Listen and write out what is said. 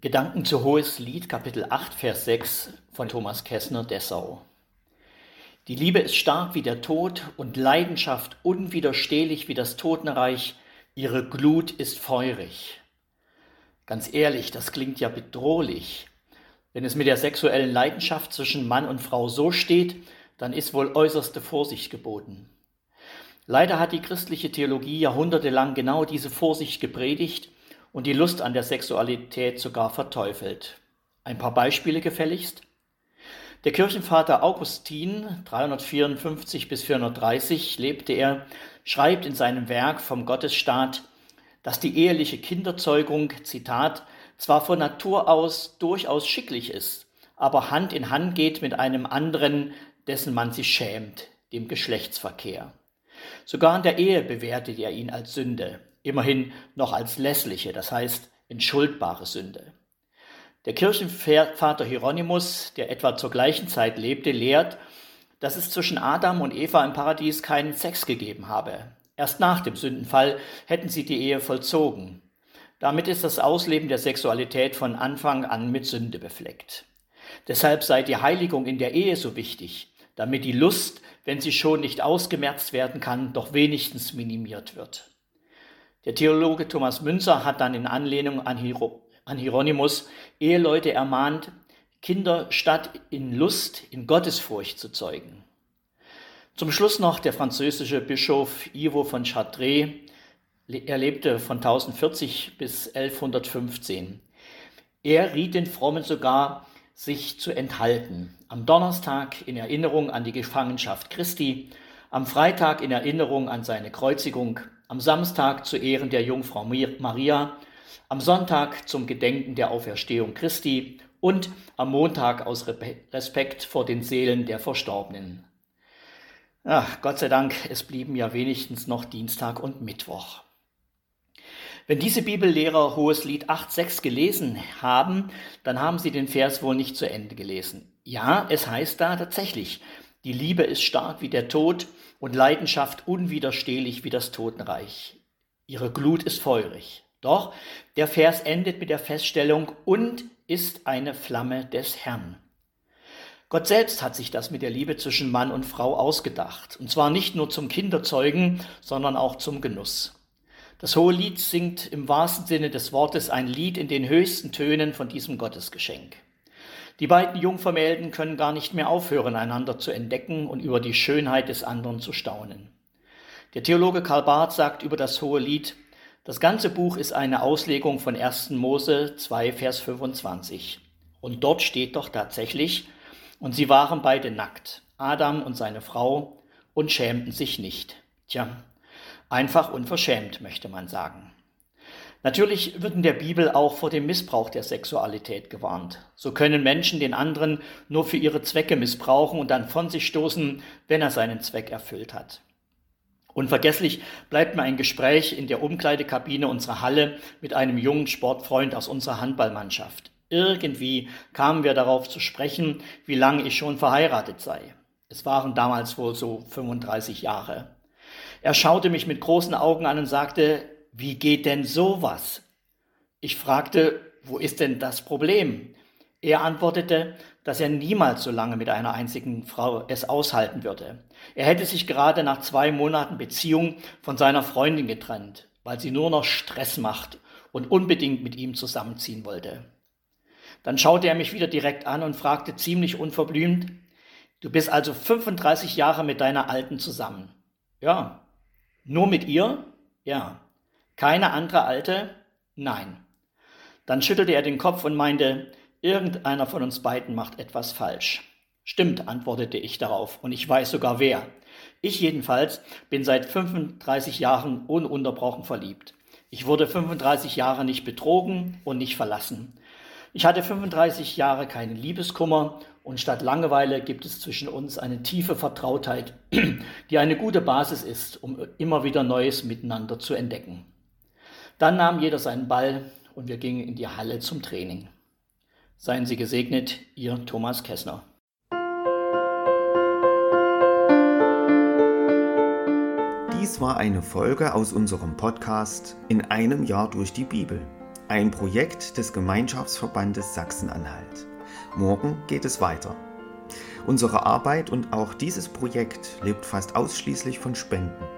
Gedanken zu Hohes Lied, Kapitel 8, Vers 6 von Thomas Kessner, Dessau. Die Liebe ist stark wie der Tod und Leidenschaft unwiderstehlich wie das Totenreich. Ihre Glut ist feurig. Ganz ehrlich, das klingt ja bedrohlich. Wenn es mit der sexuellen Leidenschaft zwischen Mann und Frau so steht, dann ist wohl äußerste Vorsicht geboten. Leider hat die christliche Theologie jahrhundertelang genau diese Vorsicht gepredigt und die Lust an der Sexualität sogar verteufelt. Ein paar Beispiele gefälligst. Der Kirchenvater Augustin, 354 bis 430 lebte er, schreibt in seinem Werk vom Gottesstaat, dass die eheliche Kinderzeugung, Zitat, zwar von Natur aus durchaus schicklich ist, aber Hand in Hand geht mit einem anderen, dessen man sich schämt, dem Geschlechtsverkehr. Sogar in der Ehe bewertet er ihn als Sünde immerhin noch als lässliche, das heißt entschuldbare Sünde. Der Kirchenvater Hieronymus, der etwa zur gleichen Zeit lebte, lehrt, dass es zwischen Adam und Eva im Paradies keinen Sex gegeben habe. Erst nach dem Sündenfall hätten sie die Ehe vollzogen. Damit ist das Ausleben der Sexualität von Anfang an mit Sünde befleckt. Deshalb sei die Heiligung in der Ehe so wichtig, damit die Lust, wenn sie schon nicht ausgemerzt werden kann, doch wenigstens minimiert wird. Der Theologe Thomas Münzer hat dann in Anlehnung an, Hiro, an Hieronymus Eheleute ermahnt, Kinder statt in Lust in Gottesfurcht zu zeugen. Zum Schluss noch der französische Bischof Ivo von Chartres. Er lebte von 1040 bis 1115. Er riet den Frommen sogar, sich zu enthalten. Am Donnerstag in Erinnerung an die Gefangenschaft Christi, am Freitag in Erinnerung an seine Kreuzigung, am Samstag zu Ehren der Jungfrau Maria, am Sonntag zum Gedenken der Auferstehung Christi und am Montag aus Respekt vor den Seelen der Verstorbenen. Ach, Gott sei Dank, es blieben ja wenigstens noch Dienstag und Mittwoch. Wenn diese Bibellehrer Hohes Lied 8.6 gelesen haben, dann haben sie den Vers wohl nicht zu Ende gelesen. Ja, es heißt da tatsächlich, die Liebe ist stark wie der Tod und Leidenschaft unwiderstehlich wie das Totenreich. Ihre Glut ist feurig. Doch der Vers endet mit der Feststellung und ist eine Flamme des Herrn. Gott selbst hat sich das mit der Liebe zwischen Mann und Frau ausgedacht. Und zwar nicht nur zum Kinderzeugen, sondern auch zum Genuss. Das hohe Lied singt im wahrsten Sinne des Wortes ein Lied in den höchsten Tönen von diesem Gottesgeschenk. Die beiden Jungvermählten können gar nicht mehr aufhören, einander zu entdecken und über die Schönheit des anderen zu staunen. Der Theologe Karl Barth sagt über das Hohe Lied, das ganze Buch ist eine Auslegung von 1. Mose 2, Vers 25. Und dort steht doch tatsächlich, und sie waren beide nackt, Adam und seine Frau, und schämten sich nicht. Tja, einfach unverschämt, möchte man sagen. Natürlich wird in der Bibel auch vor dem Missbrauch der Sexualität gewarnt. So können Menschen den anderen nur für ihre Zwecke missbrauchen und dann von sich stoßen, wenn er seinen Zweck erfüllt hat. Unvergesslich bleibt mir ein Gespräch in der Umkleidekabine unserer Halle mit einem jungen Sportfreund aus unserer Handballmannschaft. Irgendwie kamen wir darauf zu sprechen, wie lange ich schon verheiratet sei. Es waren damals wohl so 35 Jahre. Er schaute mich mit großen Augen an und sagte, wie geht denn sowas? Ich fragte, wo ist denn das Problem? Er antwortete, dass er niemals so lange mit einer einzigen Frau es aushalten würde. Er hätte sich gerade nach zwei Monaten Beziehung von seiner Freundin getrennt, weil sie nur noch Stress macht und unbedingt mit ihm zusammenziehen wollte. Dann schaute er mich wieder direkt an und fragte ziemlich unverblümt, du bist also 35 Jahre mit deiner Alten zusammen. Ja. Nur mit ihr? Ja. Keine andere Alte? Nein. Dann schüttelte er den Kopf und meinte, irgendeiner von uns beiden macht etwas falsch. Stimmt, antwortete ich darauf, und ich weiß sogar wer. Ich jedenfalls bin seit 35 Jahren ununterbrochen verliebt. Ich wurde 35 Jahre nicht betrogen und nicht verlassen. Ich hatte 35 Jahre keinen Liebeskummer und statt Langeweile gibt es zwischen uns eine tiefe Vertrautheit, die eine gute Basis ist, um immer wieder Neues miteinander zu entdecken. Dann nahm jeder seinen Ball und wir gingen in die Halle zum Training. Seien Sie gesegnet, Ihr Thomas Kessner. Dies war eine Folge aus unserem Podcast In einem Jahr durch die Bibel. ein Projekt des Gemeinschaftsverbandes Sachsen-Anhalt. Morgen geht es weiter. Unsere Arbeit und auch dieses Projekt lebt fast ausschließlich von Spenden.